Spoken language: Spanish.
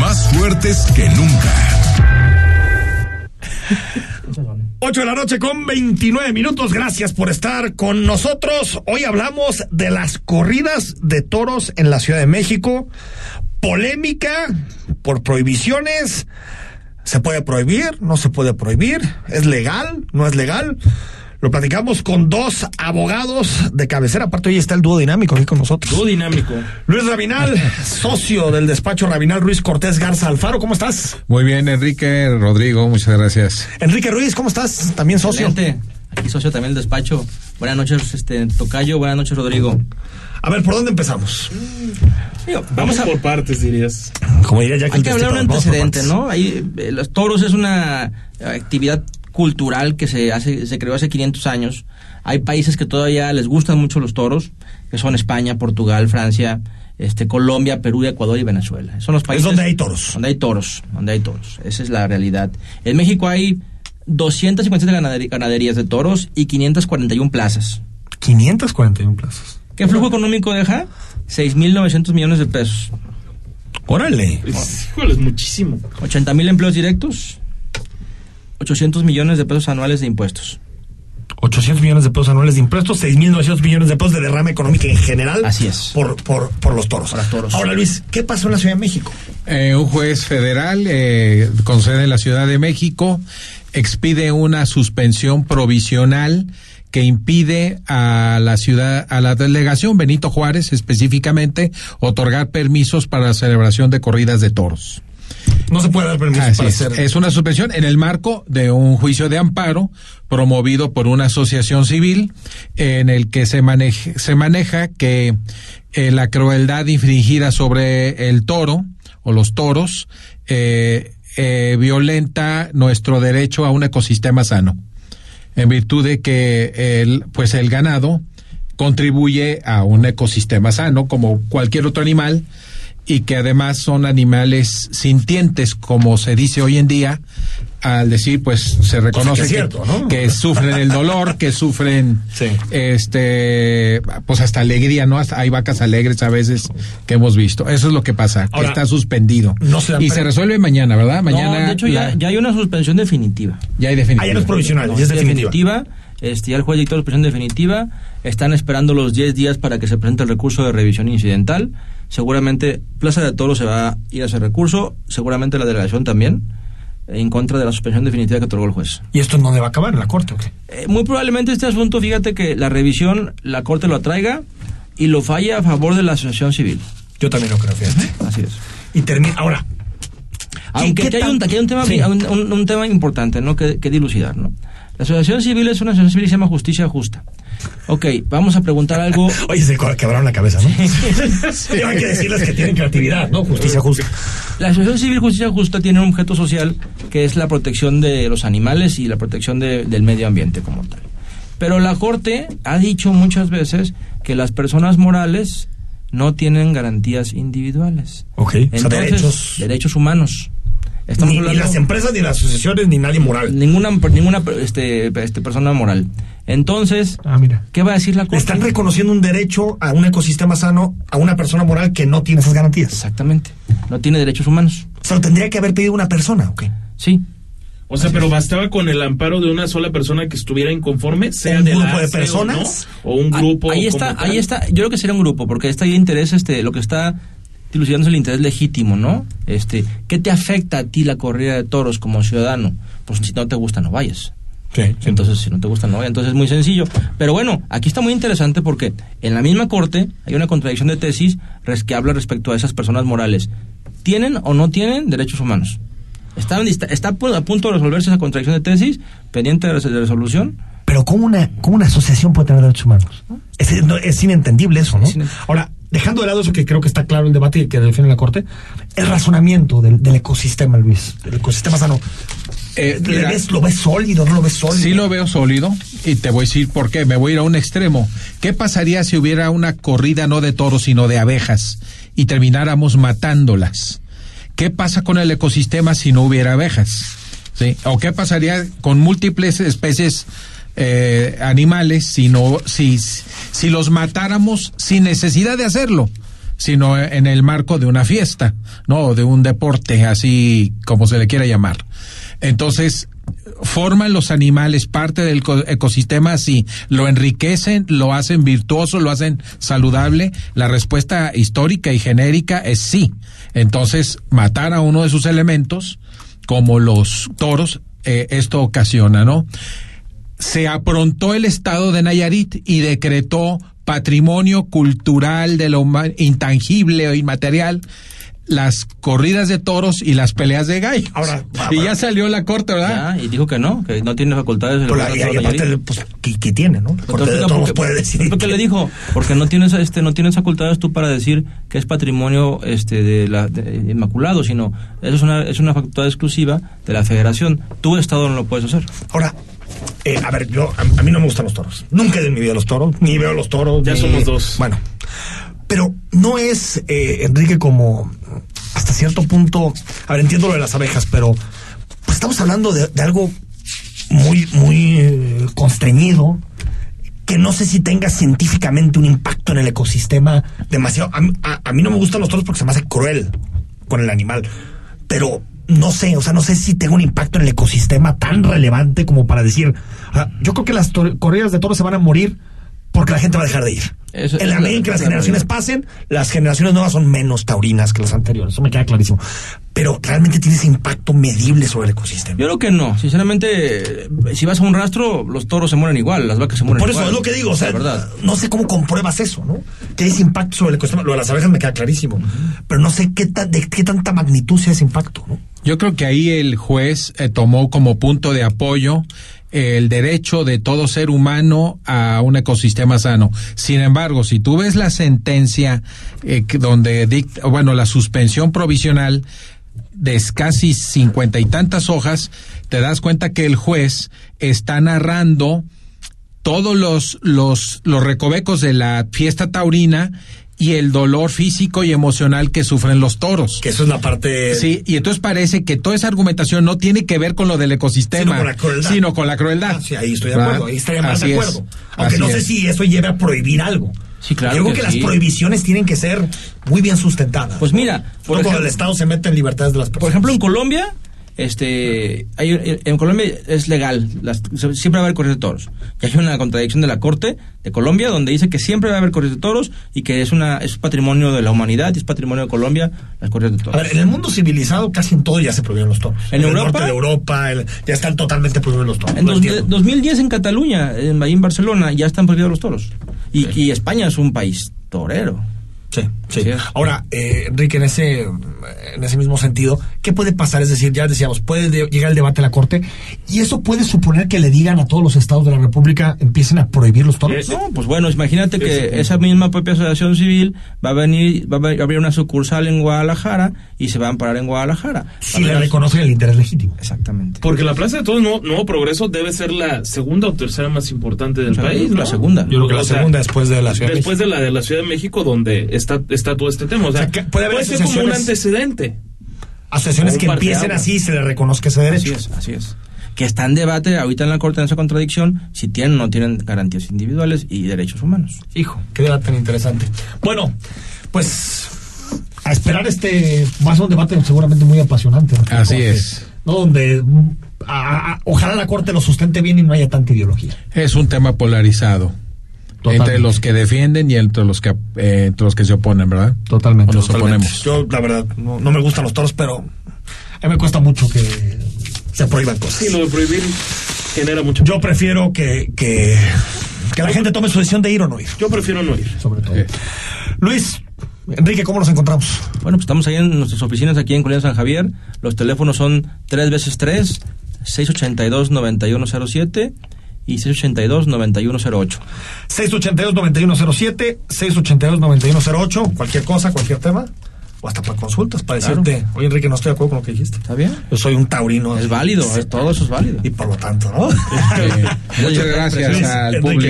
más fuertes que nunca. 8 de la noche con 29 minutos. Gracias por estar con nosotros. Hoy hablamos de las corridas de toros en la Ciudad de México. Polémica por prohibiciones. ¿Se puede prohibir? ¿No se puede prohibir? ¿Es legal? ¿No es legal? Lo platicamos con dos abogados de cabecera. Aparte, hoy está el dúo dinámico aquí con nosotros. Dúo dinámico. Luis Rabinal, socio del despacho Rabinal Ruiz Cortés Garza Alfaro. ¿Cómo estás? Muy bien, Enrique Rodrigo, muchas gracias. Enrique Ruiz, ¿cómo estás? También socio. Excelente. Aquí socio también del despacho. Buenas noches, este Tocayo. Buenas noches, Rodrigo. A ver, ¿por dónde empezamos? Digo, Vamos por partes, dirías. Como diría Jack Hay que hablar de un antecedente. ¿no? Ahí, eh, los toros es una actividad cultural que se hace se creó hace 500 años. Hay países que todavía les gustan mucho los toros, que son España, Portugal, Francia, este Colombia, Perú, Ecuador y Venezuela. Son los países donde hay toros. Donde hay toros, donde hay toros. Esa es la realidad. En México hay 257 ganaderi- ganaderías de toros y 541 plazas. 541 plazos. ¿Qué flujo económico deja? 6.900 millones de pesos. Órale. Es, híjole, es muchísimo. 80 mil empleos directos, 800 millones de pesos anuales de impuestos. 800 millones de pesos anuales de impuestos, 6.900 millones de pesos de derrama económica en general. Así es. Por, por, por los toros. Por toros. Ahora, Luis, ¿qué pasó en la Ciudad de México? Eh, un juez federal eh, con sede en la Ciudad de México expide una suspensión provisional que impide a la ciudad, a la delegación Benito Juárez específicamente, otorgar permisos para la celebración de corridas de toros. No se puede dar permiso Así para es. hacer. Es una suspensión en el marco de un juicio de amparo promovido por una asociación civil en el que se maneja, se maneja que eh, la crueldad infringida sobre el toro o los toros eh, eh, violenta nuestro derecho a un ecosistema sano en virtud de que el pues el ganado contribuye a un ecosistema sano como cualquier otro animal y que además son animales sintientes como se dice hoy en día al decir pues se reconoce que que, que sufren el dolor que sufren Sí. este pues hasta alegría no Hasta hay vacas alegres a veces que hemos visto. Eso es lo que pasa que Ahora, está suspendido. no se dan y se resuelve mañana verdad mañana no, de hecho la- ya, ya hay una suspensión definitiva. ya hay definitiva. Ah, ya no es provisional, ya es definitiva. Este, ya el juez dictó la suspensión definitiva. Están esperando los 10 días para que se presente el recurso de revisión incidental. Seguramente Plaza de Toro se va a ir a ese recurso. Seguramente la delegación también. En contra de la suspensión definitiva que otorgó el juez. ¿Y esto en dónde va a acabar? ¿En la corte o qué? Eh, muy probablemente este asunto, fíjate que la revisión, la Corte lo atraiga y lo falla a favor de la asociación civil. Yo también lo creo, fíjate. Así es. Y termina. Ahora. Aunque ¿qué aquí hay, un, aquí hay un tema, Sí. un, un- un tema importante, ¿no? Que, que dilucidar, ¿no? La asociación civil es una asociación civil que se llama Justicia Justa. Ok, vamos a preguntar algo. Oye, se quebraron la cabeza, ¿no? Pero hay que decirles que tienen creatividad, ¿no? Justicia justa. La asociación civil Justicia Justa tiene un objeto social que es la protección de los animales y la protección de- del medio ambiente como tal. Pero la Corte ha dicho muchas veces que las personas morales no tienen garantías individuales. Ok. o sea, Entonces, derechos. derechos humanos. Estamos Ni, las empresas, ni las asociaciones, ni nadie moral. ninguna ninguna este, este persona moral. Entonces, Ah, mira. ¿qué va a decir la Corte? están reconociendo un derecho a un ecosistema sano a una persona moral que no tiene esas garantías. Exactamente. No tiene derechos humanos. O sea, lo tendría que haber pedido una persona, ¿ok? Sí. O sea, pero bastaba con el amparo de una sola persona que estuviera inconforme, sea ¿Un de la grupo de o personas? no, o, un grupo. ahí está, ahí está. Yo creo que sería un grupo, porque está ahí interés, este, lo que está dilucidando el interés legítimo, ¿no? Este, ¿qué te afecta a ti la corrida de toros como ciudadano? Pues si no te gusta, no vayas. Sí. Entonces, si no te gusta, no vayas. Entonces es muy sencillo. Pero bueno, aquí está muy interesante porque en la misma corte hay una contradicción de tesis que habla respecto a esas personas morales. ¿Tienen o no tienen derechos humanos? Está, está, está a pu- a punto de resolverse esa contradicción de tesis, pendiente de, res- de resolución. Pero ¿cómo una, cómo una asociación puede tener derechos humanos? Es, no, es inentendible eso, ¿no? Es inentendible. Ahora, dejando de lado eso que creo que está claro el debate y que define la Corte, el razonamiento del, del ecosistema, Luis, del ecosistema sano. Eh, ¿Le mira, ves- ¿Lo ves sólido? ¿No lo ves sólido? Sí lo veo sólido y te voy a decir por qué. Me voy a ir a un extremo. ¿Qué pasaría si hubiera una corrida no de toros sino de abejas y termináramos matándolas? ¿Qué pasa con el ecosistema si no hubiera abejas? ¿Sí? ¿O qué pasaría con múltiples especies eh, animales si no si si los matáramos sin necesidad de hacerlo? sino en el marco de una fiesta, ¿no? De un deporte, así como se le quiera llamar. Entonces, forman los animales parte del co- ecosistema así, lo enriquecen, lo hacen virtuoso, lo hacen saludable. La respuesta histórica y genérica es sí. Entonces, matar a uno de sus elementos, como los toros, eh, esto ocasiona, ¿no? Se aprontó el estado de Nayarit y decretó patrimonio cultural de lo intangible o inmaterial las corridas de toros y las peleas de gallos. Ahora, y ya salió la corte, ¿verdad? Ya, y dijo que no, que no tiene facultades de Pero regular y- todo y aparte, Nayarit. pues, ¿qué, qué tiene, no? La Corte Entonces, de ¿por Toros qué- puede decir. ¿Por qué que- le dijo? Porque no tienes este no tienes facultades tú para decir que es patrimonio este de la de- inmaculado, sino eso es una es una facultad exclusiva de la Federación. Tu estado no lo puedes hacer. Ahora, eh, a ver, yo, a, a mí no me gustan los toros. Nunca en mi vida los toros, ni veo los toros. Ya ni- somos dos. Bueno, pero no es, eh, Enrique, como hasta cierto punto. A ver, entiendo lo de las abejas, pero pues estamos hablando de, de algo muy, muy eh, constreñido. Que no sé si tenga científicamente un impacto en el ecosistema demasiado. A, mí- a- a mí no me gustan los toros porque se me hace cruel con el animal. Pero no sé, o sea, no sé si tenga un impacto en el ecosistema tan relevante como para decir. sea, yo creo que las corridas de toros se van a morir porque la gente va a dejar de ir. Eso- en la medida en que las la generaciones realidad. pasen, las generaciones nuevas son menos taurinas que las anteriores. Eso me queda clarísimo. Pero realmente tiene ese impacto medible sobre el ecosistema. Yo creo que no. Sinceramente, si vas a un rastro, los toros se mueren igual, las vacas se mueren Por igual. eso es lo que digo, o sea, verdad. no sé cómo compruebas eso, ¿no? Que hay ese impacto sobre el ecosistema. Lo de las abejas me queda clarísimo, pero no sé qué, tan- de qué tanta magnitud sea ese impacto, ¿no? Yo creo que ahí el juez eh, tomó como punto de apoyo eh, el derecho de todo ser humano a un ecosistema sano. Sin embargo, si tú ves la sentencia eh, donde dicta, bueno, la suspensión provisional de casi cincuenta y tantas hojas, te das cuenta que el juez está narrando todos los, los recovecos de la fiesta taurina y el dolor físico y emocional que sufren los toros. Que eso es la parte... Sí, y entonces parece que toda esa argumentación no tiene que ver con lo del ecosistema, Sino con la crueldad. sino con la crueldad. Ah, sí, ahí estoy de ¿Verdad? acuerdo, ahí estaría más Así de es, acuerdo. Aunque así no sé es. si eso lleve a prohibir algo. Sí, claro Yo creo que que, sí. las prohibiciones tienen que ser muy bien sustentadas. Pues mira, por ejemplo- el Estado se mete en libertades de las personas. Por ejemplo, en Colombia, este, hay, en Colombia es legal, las- siempre va a haber corridas de toros. Y hay una contradicción de la Corte de Colombia donde dice que siempre va a haber corridas de toros y que es una es patrimonio de la humanidad y es patrimonio de Colombia las corridas de A toros. ver, en el mundo civilizado casi en todo ya se prohibieron los toros. ¿En el Europa? norte de Europa el- ya están totalmente prohibidos los toros. En dos- entiendo. 2010 en Cataluña, en, en Barcelona, ya están prohibidos los toros. Y, y España es un país torero. Sí, sí. Ahora, eh, Enrique, en ese, en ese mismo sentido, ¿qué puede pasar? Es decir, ya decíamos, puede de- llegar el debate a la Corte y eso puede suponer que le digan a todos los estados de la República empiecen a prohibir los toros. Eh, No, pues bueno, imagínate que esa misma propia asociación civil va a venir, va a abrir- una sucursal en Guadalajara y se va a amparar en Guadalajara. si le reconocen el interés legítimo. Exactamente. Porque la Plaza de Toros Nuevo, Nuevo Progreso debe ser la segunda o tercera más importante del O sea, país. la ¿no? segunda. Yo creo que la O sea, segunda después de la Ciudad de Después de la de la Ciudad de México, donde está, está todo este tema. O sea, O sea, puede haber ser como un antecedente. Asociaciones que empiecen así y se le reconozca ese derecho. Así es, así es. Que está en debate ahorita en la Corte en esa contradicción si tienen o no tienen garantías individuales y derechos humanos. Hijo, qué debate tan interesante. Bueno, pues a esperar este va a ser un debate seguramente muy apasionante. ¿no? Así Corte, es. ¿no? Donde mm, a- a- ojalá la Corte lo sustente bien y no haya tanta ideología. Es un tema polarizado Totalmente. entre los que defienden y entre los que eh, entre los que se oponen, ¿verdad? Totalmente. O nos totalmente. oponemos. Yo, la verdad, no, no me gustan los toros, pero a mí me cuesta mucho que se prohíban cosas. Sí, lo de prohibir genera mucho. Yo prefiero que, que, que la gente tome su decisión de ir o no ir, Yo prefiero no ir. sobre todo. Luis, Enrique, ¿cómo nos encontramos? Bueno, pues estamos ahí en nuestras oficinas aquí en Colina San Javier. Los teléfonos son 3 veces 3, 682-9107 y 682-9108. 682-9107, 682-9108, cualquier cosa, cualquier tema, o hasta para consultas, para Claro. decirte, oye Enrique, no estoy de acuerdo con lo que dijiste. ¿Está bien? Yo soy un taurino. Es válido, Sí. es- todo eso es válido. Y por lo tanto, ¿no? Muchas gracias al Enrique. público.